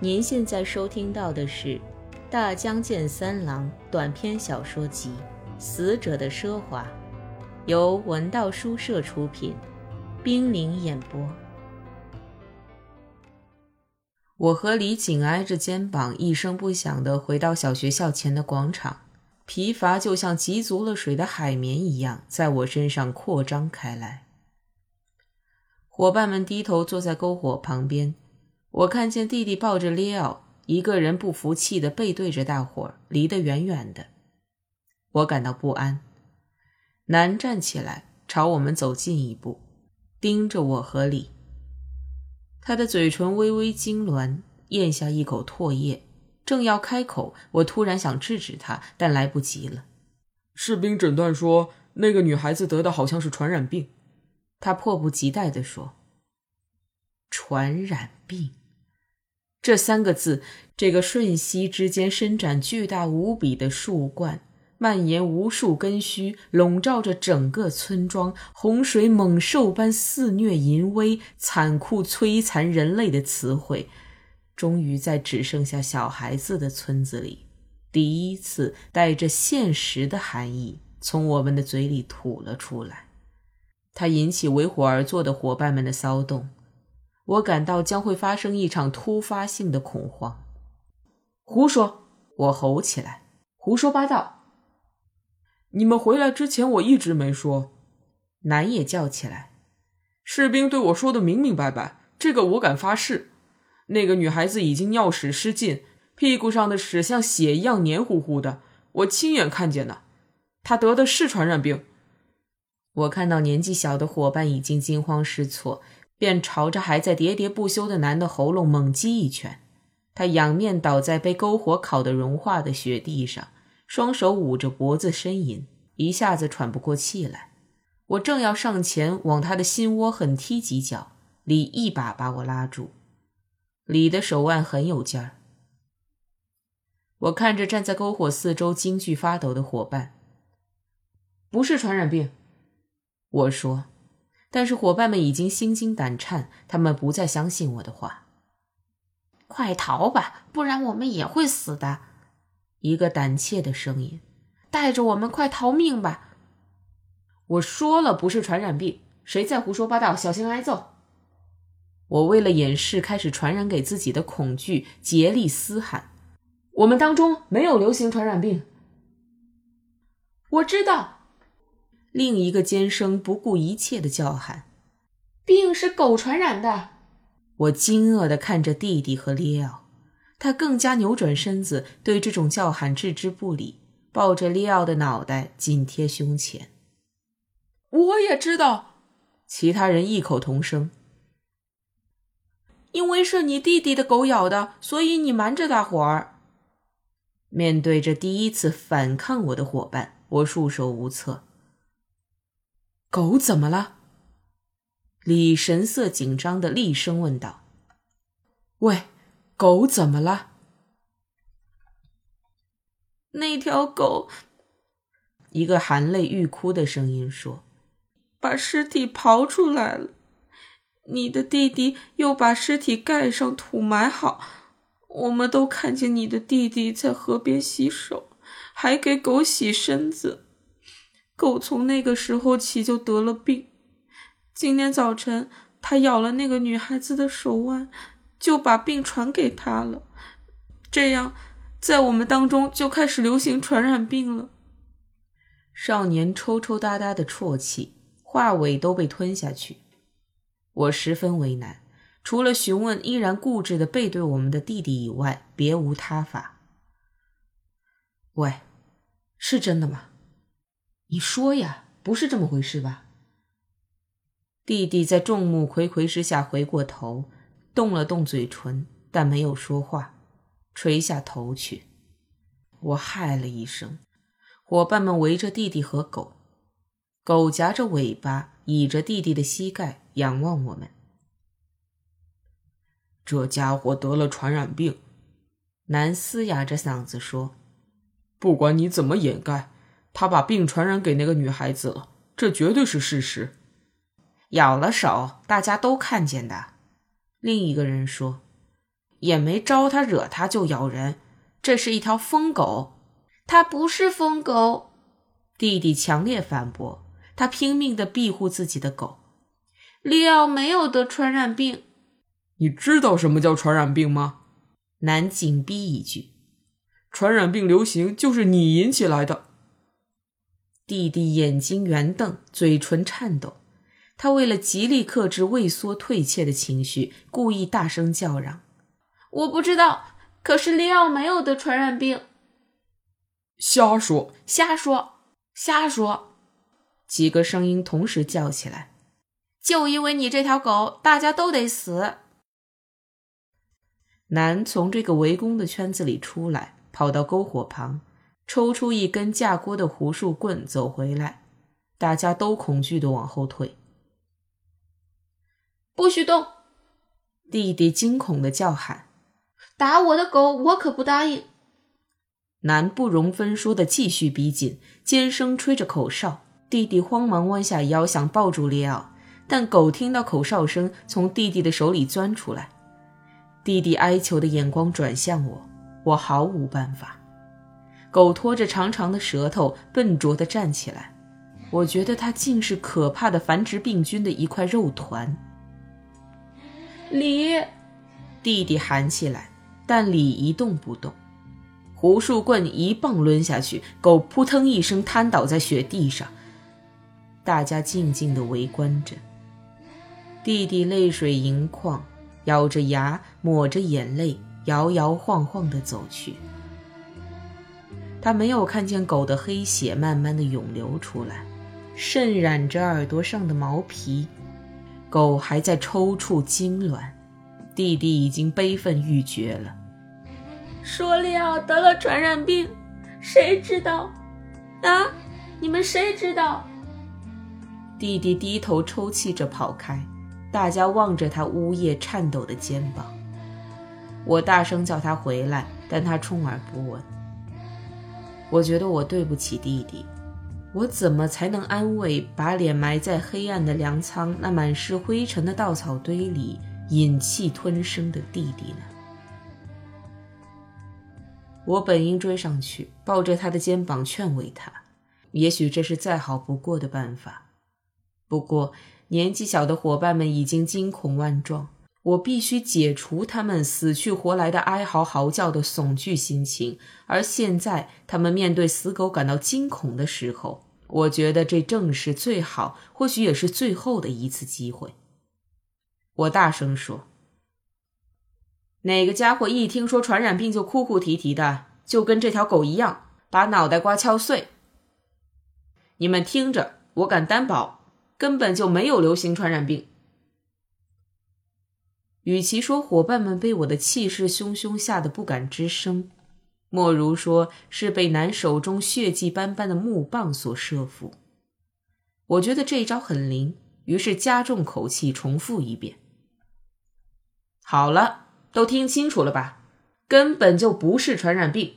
您现在收听到的是《大江健三郎》短篇小说集《死者的奢华》，由文道书社出品，冰凌演播。我和李紧挨着肩膀，一声不响地回到小学校前的广场，疲乏就像积足了水的海绵一样，在我身上扩张开来。伙伴们低头坐在篝火旁边。我看见弟弟抱着列奥，一个人不服气的背对着大伙儿，离得远远的。我感到不安。南站起来，朝我们走近一步，盯着我和李。他的嘴唇微微痉挛，咽下一口唾液，正要开口，我突然想制止他，但来不及了。士兵诊断说，那个女孩子得的好像是传染病。他迫不及待地说：“传染病。”这三个字，这个瞬息之间伸展巨大无比的树冠，蔓延无数根须，笼罩着整个村庄，洪水猛兽般肆虐淫威，残酷摧残人类的词汇，终于在只剩下小孩子的村子里，第一次带着现实的含义从我们的嘴里吐了出来。它引起围火而坐的伙伴们的骚动。我感到将会发生一场突发性的恐慌。胡说！我吼起来，胡说八道！你们回来之前我一直没说。南也叫起来。士兵对我说的明明白白，这个我敢发誓。那个女孩子已经尿屎失禁，屁股上的屎像血一样黏糊糊的，我亲眼看见的。她得的是传染病。我看到年纪小的伙伴已经惊慌失措。便朝着还在喋喋不休的男的喉咙猛击一拳，他仰面倒在被篝火烤得融化的雪地上，双手捂着脖子呻吟，一下子喘不过气来。我正要上前往他的心窝狠踢几脚，李一把把我拉住。李的手腕很有劲儿。我看着站在篝火四周惊惧发抖的伙伴，不是传染病，我说。但是伙伴们已经心惊胆颤，他们不再相信我的话。快逃吧，不然我们也会死的。一个胆怯的声音：“带着我们快逃命吧！”我说了不是传染病，谁再胡说八道，小心挨揍！我为了掩饰开始传染给自己的恐惧，竭力嘶喊：“我们当中没有流行传染病。”我知道。另一个尖声不顾一切的叫喊：“病是狗传染的！”我惊愕的看着弟弟和列奥，他更加扭转身子，对这种叫喊置之不理，抱着列奥的脑袋紧贴胸前。我也知道，其他人异口同声：“因为是你弟弟的狗咬的，所以你瞒着大伙儿。”面对着第一次反抗我的伙伴，我束手无策。狗怎么了？李神色紧张的厉声问道：“喂，狗怎么了？”那条狗，一个含泪欲哭的声音说：“把尸体刨出来了。你的弟弟又把尸体盖上，土埋好。我们都看见你的弟弟在河边洗手，还给狗洗身子。”狗从那个时候起就得了病，今天早晨它咬了那个女孩子的手腕，就把病传给她了。这样，在我们当中就开始流行传染病了。少年抽抽搭搭的啜泣，话尾都被吞下去。我十分为难，除了询问依然固执的背对我们的弟弟以外，别无他法。喂，是真的吗？你说呀，不是这么回事吧？弟弟在众目睽睽之下回过头，动了动嘴唇，但没有说话，垂下头去。我嗨了一声，伙伴们围着弟弟和狗，狗夹着尾巴，倚着弟弟的膝盖，仰望我们。这家伙得了传染病，男嘶哑着嗓子说：“不管你怎么掩盖。”他把病传染给那个女孩子了，这绝对是事实。咬了手，大家都看见的。另一个人说：“也没招他惹他就咬人。这是一条疯狗，它不是疯狗。弟弟强烈反驳，他拼命地庇护自己的狗。利奥没有得传染病。你知道什么叫传染病吗？男紧逼一句：“传染病流行就是你引起来的。”弟弟眼睛圆瞪，嘴唇颤抖。他为了极力克制畏缩退怯的情绪，故意大声叫嚷：“我不知道，可是利奥没有得传染病。”瞎说！瞎说！瞎说！几个声音同时叫起来：“就因为你这条狗，大家都得死！”男从这个围攻的圈子里出来，跑到篝火旁。抽出一根架锅的胡树棍，走回来，大家都恐惧的往后退。不许动！弟弟惊恐的叫喊：“打我的狗，我可不答应！”男不容分说的继续逼近，尖声吹着口哨。弟弟慌忙弯下腰想抱住利奥，但狗听到口哨声，从弟弟的手里钻出来。弟弟哀求的眼光转向我，我毫无办法。狗拖着长长的舌头，笨拙地站起来。我觉得它竟是可怕的繁殖病菌的一块肉团。李，弟弟喊起来，但李一动不动。胡树棍一棒抡下去，狗扑腾一声瘫倒在雪地上。大家静静地围观着。弟弟泪水盈眶，咬着牙，抹着眼泪，摇摇晃晃地走去。他没有看见狗的黑血慢慢的涌流出来，渗染着耳朵上的毛皮。狗还在抽搐痉挛，弟弟已经悲愤欲绝了。说利奥得了传染病，谁知道？啊，你们谁知道？弟弟低头抽泣着跑开，大家望着他呜咽颤抖的肩膀。我大声叫他回来，但他充耳不闻。我觉得我对不起弟弟，我怎么才能安慰把脸埋在黑暗的粮仓那满是灰尘的稻草堆里忍气吞声的弟弟呢？我本应追上去，抱着他的肩膀劝慰他，也许这是再好不过的办法。不过年纪小的伙伴们已经惊恐万状。我必须解除他们死去活来的哀嚎嚎叫的悚惧心情，而现在他们面对死狗感到惊恐的时候，我觉得这正是最好，或许也是最后的一次机会。我大声说：“哪个家伙一听说传染病就哭哭啼啼的，就跟这条狗一样，把脑袋瓜敲碎。你们听着，我敢担保，根本就没有流行传染病。”与其说伙伴们被我的气势汹汹吓得不敢吱声，莫如说是被男手中血迹斑斑的木棒所慑服。我觉得这一招很灵，于是加重口气重复一遍：“好了，都听清楚了吧？根本就不是传染病。”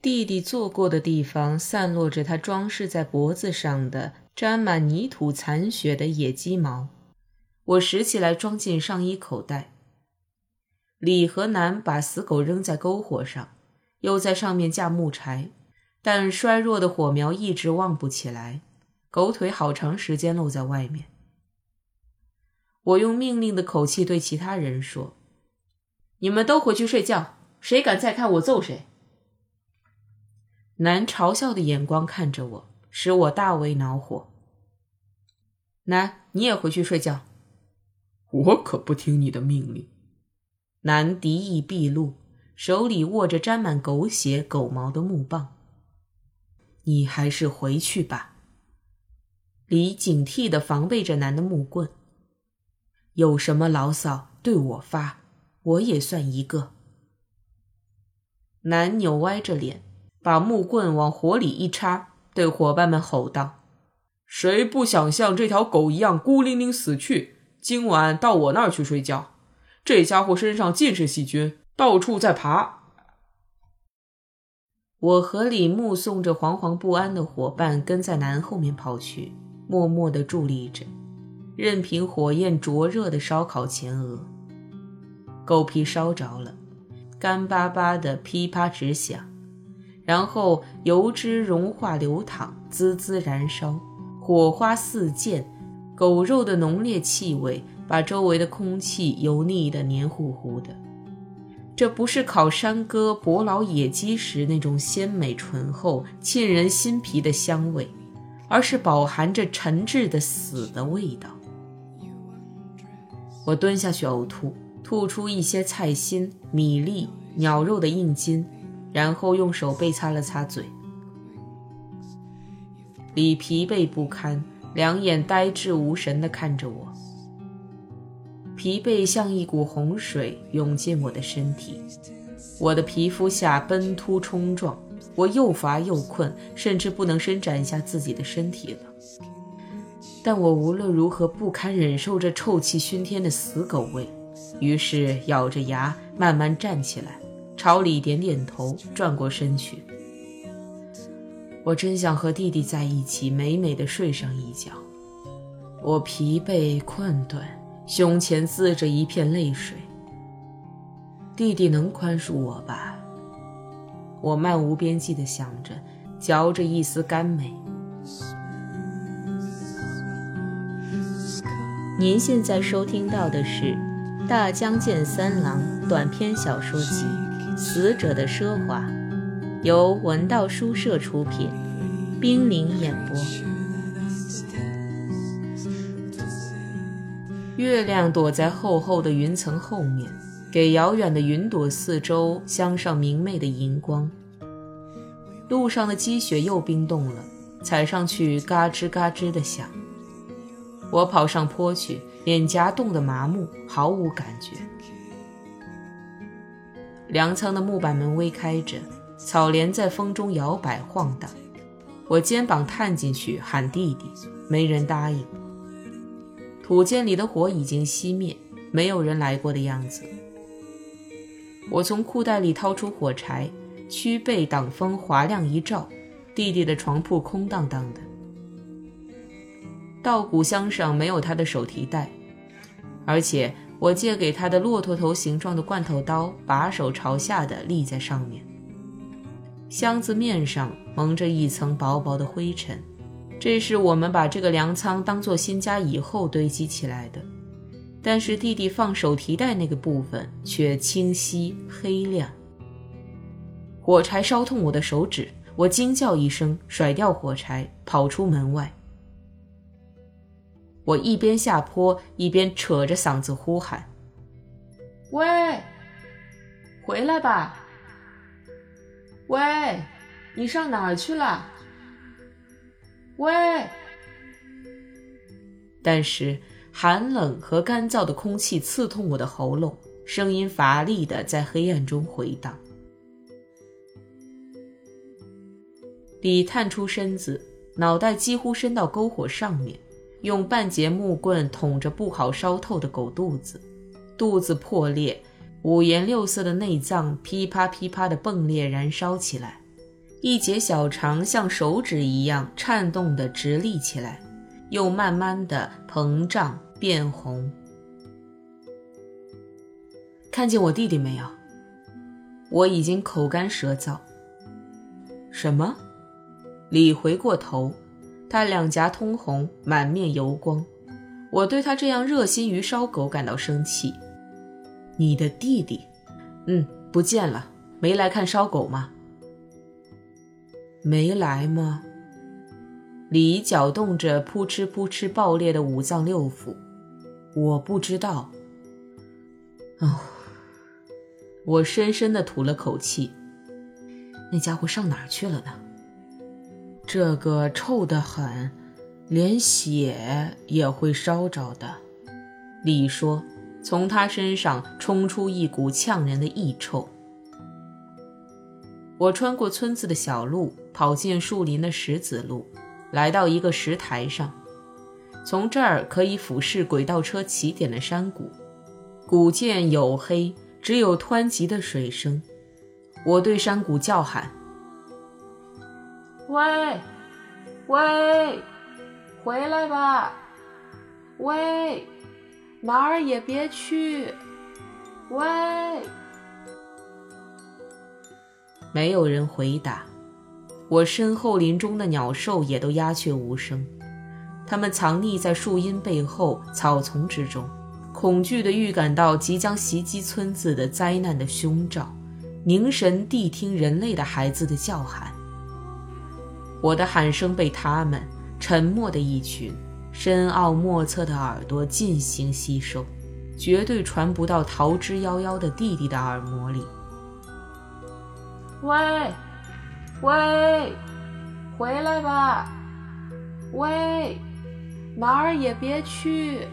弟弟坐过的地方散落着他装饰在脖子上的沾满泥土残血的野鸡毛。我拾起来，装进上衣口袋。李和南把死狗扔在篝火上，又在上面架木柴，但衰弱的火苗一直旺不起来，狗腿好长时间露在外面。我用命令的口气对其他人说：“你们都回去睡觉，谁敢再看我揍谁。”南嘲笑的眼光看着我，使我大为恼火。南，你也回去睡觉。我可不听你的命令。男敌意毕露，手里握着沾满狗血、狗毛的木棒。你还是回去吧。李警惕地防备着男的木棍。有什么牢骚对我发，我也算一个。男扭歪着脸，把木棍往火里一插，对伙伴们吼道：“谁不想像这条狗一样孤零零死去？”今晚到我那儿去睡觉。这家伙身上尽是细菌，到处在爬。我和李目送着惶惶不安的伙伴跟在南后面跑去，默默地伫立着。任凭火焰灼热的烧烤前额。狗皮烧着了，干巴巴的噼啪直响，然后油脂融化流淌，滋滋燃烧，火花四溅，狗肉的浓烈气味把周围的空气油腻的黏糊糊的。这不是烤山鸽、伯劳野鸡时那种鲜美醇厚、沁人心脾的香味，而是饱含着陈滞的死的味道。我蹲下去呕吐，吐出一些菜心、米粒、鸟肉的硬筋，然后用手背擦了擦嘴。李疲惫不堪，两眼呆滞无神地看着我。疲惫像一股洪水涌进我的身体，我的皮肤下奔突冲撞，我又乏又困，甚至不能伸展一下自己的身体了。但我无论如何不堪忍受这臭气熏天的死狗味，于是咬着牙慢慢站起来，朝里点点头，转过身去。我真想和弟弟在一起，美美的睡上一觉。我疲惫困顿。胸前渍着一片泪水。弟弟能宽恕我吧？我漫无边际地想着，嚼着一丝甘美。您现在收听到的是《大江健三郎》短篇小说集《死者的奢华》，由文道书社出品，冰凌演播。月亮躲在厚厚的云层后面，给遥远的云朵四周镶上明媚的银光。路上的积雪又冰冻了，踩上去嘎吱嘎吱的响。我跑上坡去，脸颊冻得麻木，毫无感觉。粮仓的木板门微开着，草帘在风中摇摆晃荡。我肩膀探进去喊弟弟，没人答应。土间里的火已经熄灭，没有人来过的样子。我从裤袋里掏出火柴，屈背挡风，划亮一照，弟弟的床铺空荡荡的。稻谷箱上没有他的手提袋，而且我借给他的骆驼头形状的罐头刀把手朝下的立在上面。箱子面上蒙着一层薄薄的灰尘。这是我们把这个粮仓当做新家以后堆积起来的，但是弟弟放手提袋那个部分却清晰黑亮。火柴烧痛我的手指，我惊叫一声，甩掉火柴，跑出门外。我一边下坡一边扯着嗓子呼喊：“喂，回来吧！喂，你上哪儿去了？”喂！但是寒冷和干燥的空气刺痛我的喉咙，声音乏力的在黑暗中回荡。李探出身子，脑袋几乎伸到篝火上面，用半截木棍捅着不好烧透的狗肚子，肚子破裂，五颜六色的内脏噼啪噼啪的迸裂燃烧起来。一节小肠像手指一样颤动的直立起来，又慢慢地膨胀变红。看见我弟弟没有？我已经口干舌燥。什么？李回过头，他两颊通红，满面油光。我对他这样热心于烧狗感到生气。你的弟弟？嗯，不见了，没来看烧狗吗？没来吗？李搅动着扑哧扑哧爆裂的五脏六腑，我不知道。哦，我深深的吐了口气。那家伙上哪儿去了呢？这个臭得很，连血也会烧着的。李说，从他身上冲出一股呛人的异臭。我穿过村子的小路，跑进树林的石子路，来到一个石台上。从这儿可以俯视轨道车起点的山谷，谷涧黝黑，只有湍急的水声。我对山谷叫喊：“喂，喂，回来吧！喂，哪儿也别去！喂，没有人回答。我身后林中的鸟兽也都鸦雀无声，它们藏匿在树荫背后、草丛之中，恐惧地预感到即将袭击村子的灾难的凶兆，凝神谛听人类的孩子的叫喊。我的喊声被他们沉默的一群、深奥莫测的耳朵进行吸收，绝对传不到逃之夭夭的弟弟的耳膜里。喂！喂，回来吧！喂，哪儿也别去！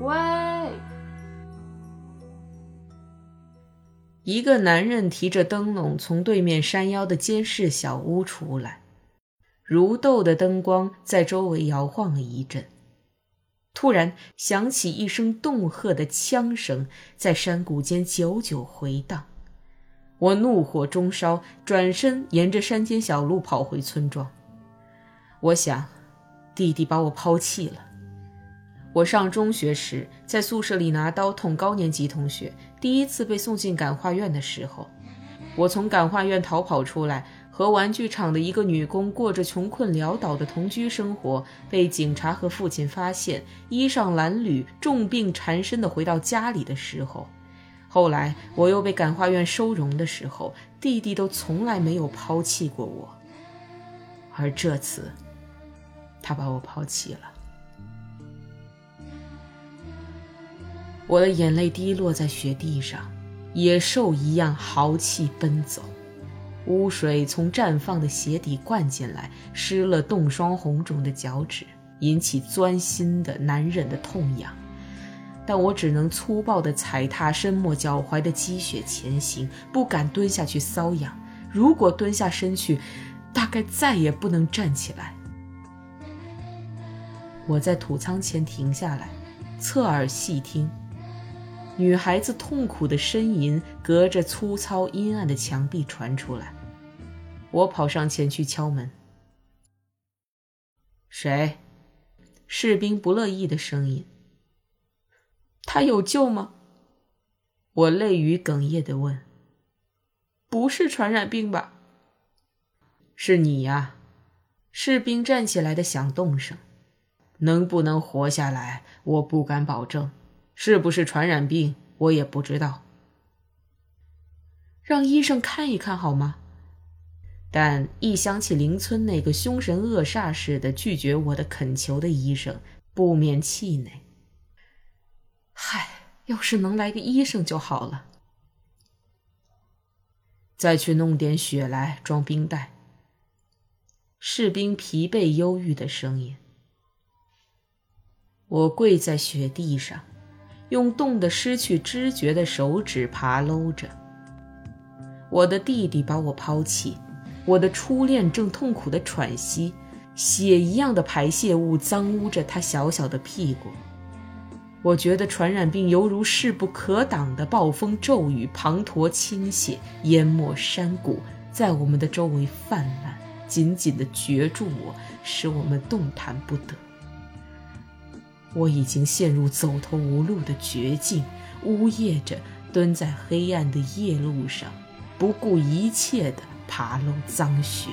喂。一个男人提着灯笼从对面山腰的监视小屋出来，如豆的灯光在周围摇晃了一阵，突然响起一声恫吓的枪声，在山谷间久久回荡。我怒火中烧，转身沿着山间小路跑回村庄。我想，弟弟把我抛弃了。我上中学时，在宿舍里拿刀捅高年级同学，第一次被送进感化院的时候，我从感化院逃跑出来，和玩具厂的一个女工过着穷困潦倒的同居生活，被警察和父亲发现，衣裳褴褛、重病缠身的回到家里的时候。后来我又被感化院收容的时候，弟弟都从来没有抛弃过我，而这次，他把我抛弃了。我的眼泪滴落在雪地上，野兽一样豪气奔走，污水从绽放的鞋底灌进来，湿了冻霜红肿的脚趾，引起钻心的难忍的痛痒。但我只能粗暴地踩踏深没脚踝的积雪前行，不敢蹲下去搔痒。如果蹲下身去，大概再也不能站起来。我在土仓前停下来，侧耳细听，女孩子痛苦的呻吟隔着粗糙阴暗的墙壁传出来。我跑上前去敲门。谁？士兵不乐意的声音。他有救吗？我泪雨哽咽的问。不是传染病吧？是你呀！士兵站起来的响动声。能不能活下来，我不敢保证。是不是传染病，我也不知道。让医生看一看好吗？但一想起邻村那个凶神恶煞似的拒绝我的恳求的医生，不免气馁。嗨，要是能来个医生就好了。再去弄点血来装冰袋。士兵疲惫忧郁的声音。我跪在雪地上，用冻得失去知觉的手指爬搂着。我的弟弟把我抛弃，我的初恋正痛苦的喘息，血一样的排泄物脏污着他小小的屁股。我觉得传染病犹如势不可挡的暴风骤雨，滂沱倾泻，淹没山谷，在我们的周围泛滥，紧紧地攫住我，使我们动弹不得。我已经陷入走投无路的绝境，呜咽着蹲在黑暗的夜路上，不顾一切地爬楼脏雪。